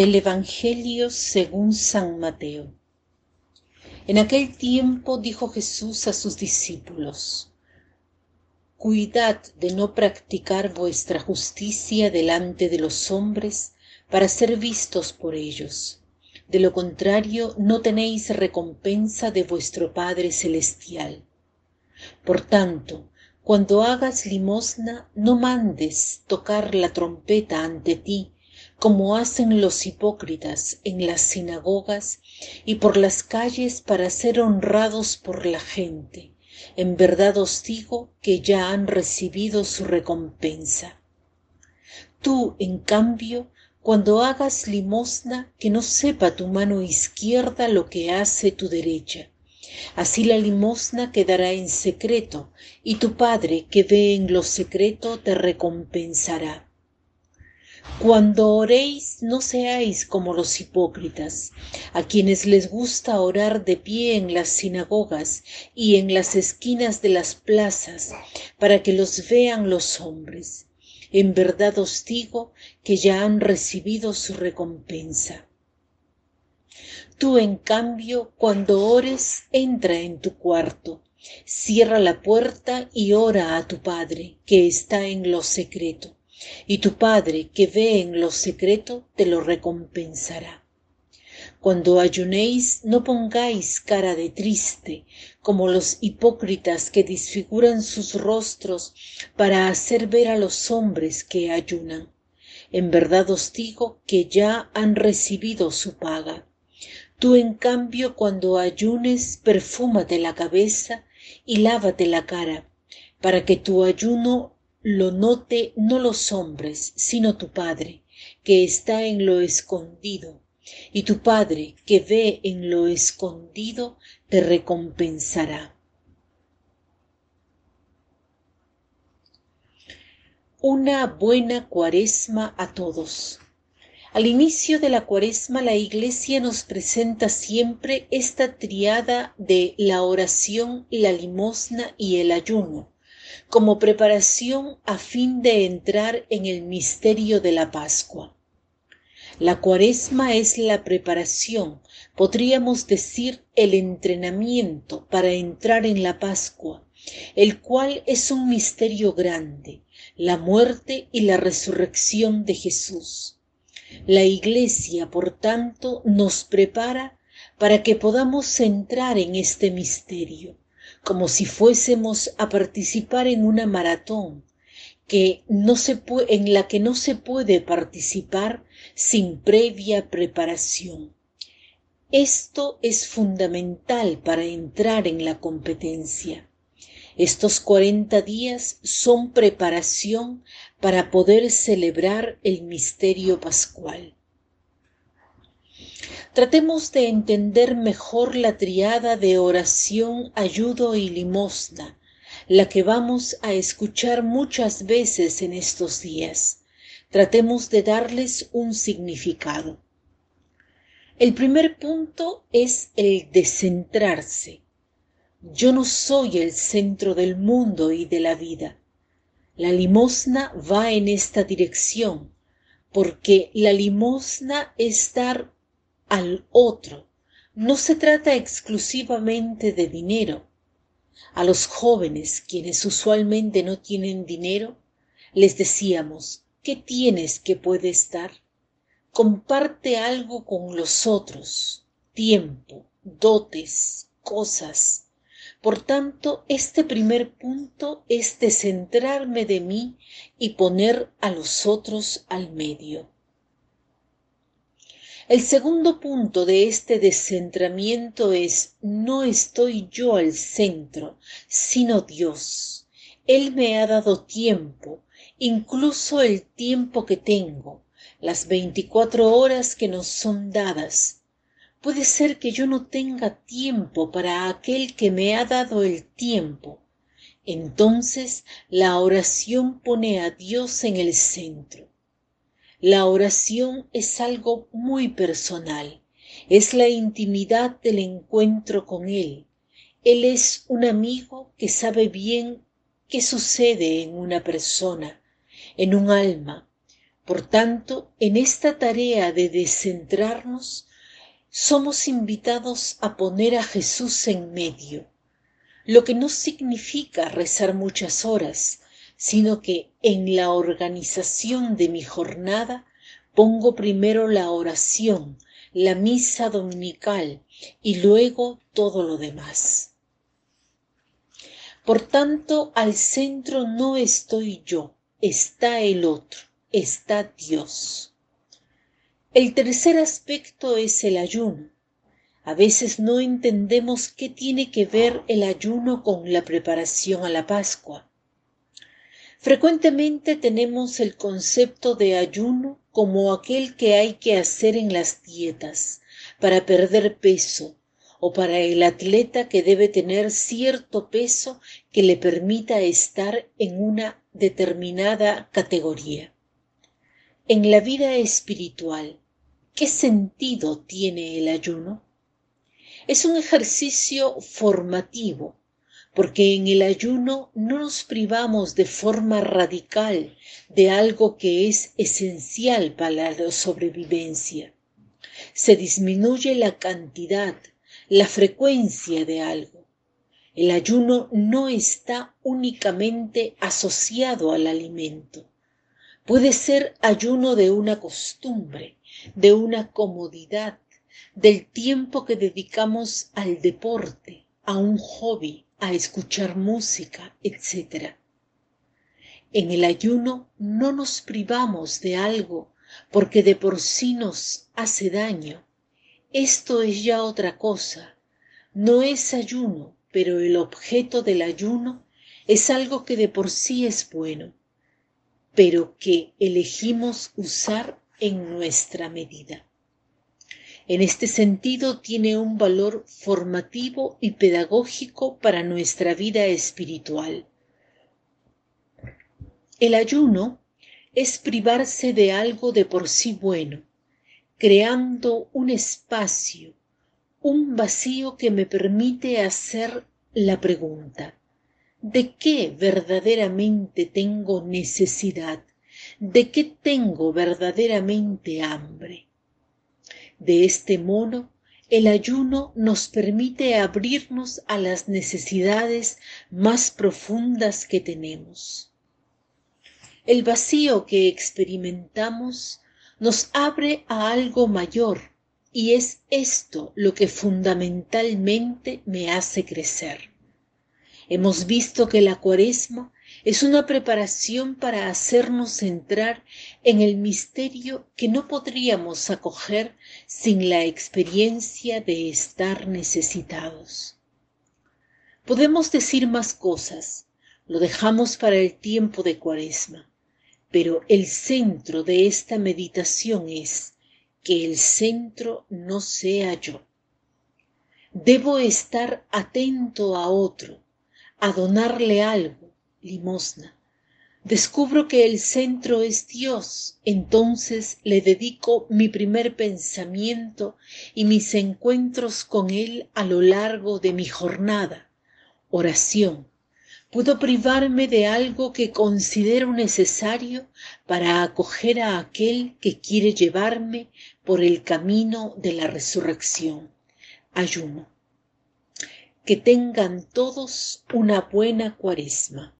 Del Evangelio según San Mateo. En aquel tiempo dijo Jesús a sus discípulos, Cuidad de no practicar vuestra justicia delante de los hombres para ser vistos por ellos. De lo contrario, no tenéis recompensa de vuestro Padre Celestial. Por tanto, cuando hagas limosna, no mandes tocar la trompeta ante ti, como hacen los hipócritas en las sinagogas y por las calles para ser honrados por la gente. En verdad os digo que ya han recibido su recompensa. Tú, en cambio, cuando hagas limosna, que no sepa tu mano izquierda lo que hace tu derecha Así la limosna quedará en secreto, y tu Padre que ve en lo secreto te recompensará. Cuando oréis, no seáis como los hipócritas, a quienes les gusta orar de pie en las sinagogas y en las esquinas de las plazas, para que los vean los hombres. En verdad os digo que ya han recibido su recompensa. Tú, en cambio, cuando ores, entra en tu cuarto, cierra la puerta y ora a tu Padre, que está en lo secreto, y tu Padre, que ve en lo secreto, te lo recompensará. Cuando ayunéis, no pongáis cara de triste, como los hipócritas que disfiguran sus rostros para hacer ver a los hombres que ayunan. En verdad os digo que ya han recibido su paga. Tú, en cambio, cuando ayunes, perfúmate la cabeza y lávate la cara, para que tu ayuno lo note no los hombres, sino tu Padre, que está en lo escondido, y tu Padre, que ve en lo escondido, te recompensará. Una buena cuaresma a todos. Al inicio de la cuaresma la Iglesia nos presenta siempre esta triada de la oración, la limosna y el ayuno, como preparación a fin de entrar en el misterio de la Pascua. La cuaresma es la preparación, podríamos decir el entrenamiento para entrar en la Pascua, el cual es un misterio grande, la muerte y la resurrección de Jesús la Iglesia, por tanto, nos prepara para que podamos entrar en este misterio, como si fuésemos a participar en una maratón que no se en la que no se puede participar sin previa preparación. Esto es fundamental para entrar en la competencia. Estos cuarenta días son preparación para poder celebrar el misterio pascual. Tratemos de entender mejor la triada de oración, ayudo y limosna, la que vamos a escuchar muchas veces en estos días. Tratemos de darles un significado. El primer punto es el descentrarse. Yo no soy el centro del mundo y de la vida. La limosna va en esta dirección, porque la limosna es dar al otro. No se trata exclusivamente de dinero. A los jóvenes, quienes usualmente no tienen dinero, les decíamos, ¿qué tienes que puedes dar? Comparte algo con los otros, tiempo, dotes, cosas, por tanto, este primer punto es descentrarme de mí y poner a los otros al medio. El segundo punto de este descentramiento es no estoy yo al centro, sino Dios. Él me ha dado tiempo, incluso el tiempo que tengo, las veinticuatro horas que nos son dadas, Puede ser que yo no tenga tiempo para aquel que me ha dado el tiempo. Entonces la oración pone a Dios en el centro. La oración es algo muy personal, es la intimidad del encuentro con Él. Él es un amigo que sabe bien qué sucede en una persona, en un alma, Por tanto, en esta tarea de descentrarnos, somos invitados a poner a Jesús en medio, lo que no significa rezar muchas horas, sino que en la organización de mi jornada pongo primero la oración, la misa dominical y luego todo lo demás. Por tanto, al centro no estoy yo, está el otro, está Dios. El tercer aspecto es el ayuno. A veces no entendemos qué tiene que ver el ayuno con la preparación a la Pascua. Frecuentemente tenemos el concepto de ayuno como aquel que hay que hacer en las dietas para perder peso o para el atleta que debe tener cierto peso que le permita estar en una determinada categoría. En la vida espiritual, ¿qué sentido tiene el ayuno? Es un ejercicio formativo porque en el ayuno no nos privamos de forma radical de algo que es esencial para la sobrevivencia. Se disminuye la cantidad, la frecuencia de algo. El ayuno no está únicamente asociado al alimento. Puede ser ayuno de una costumbre, de una comodidad, del tiempo que dedicamos al deporte, a un hobby, a escuchar música, etc. En el ayuno no nos privamos de algo porque de por sí nos hace daño. Esto es ya otra cosa. No es ayuno, pero el objeto del ayuno es algo que de por sí es bueno, pero que elegimos usar en nuestra medida. En este sentido tiene un valor formativo y pedagógico para nuestra vida espiritual. El ayuno es privarse de algo de por sí bueno, creando un espacio, un vacío que me permite hacer la pregunta, ¿de qué verdaderamente tengo necesidad? ¿De qué tengo verdaderamente hambre? De este modo, el ayuno nos permite abrirnos a las necesidades más profundas que tenemos. El vacío que experimentamos nos abre a algo mayor y es esto lo que fundamentalmente me hace crecer. Hemos visto que la cuaresma es una preparación para hacernos entrar en el misterio que no podríamos acoger sin la experiencia de estar necesitados. Podemos decir más cosas, lo dejamos para el tiempo de cuaresma, pero el centro de esta meditación es que el centro no sea yo. Debo estar atento a otro, a donarle algo, limosna. Descubro que el centro es Dios, entonces le dedico mi primer pensamiento y mis encuentros con Él a lo largo de mi jornada. Oración. Puedo privarme de algo que considero necesario para acoger a aquel que quiere llevarme por el camino de la resurrección. Ayuno. Que tengan todos una buena cuaresma.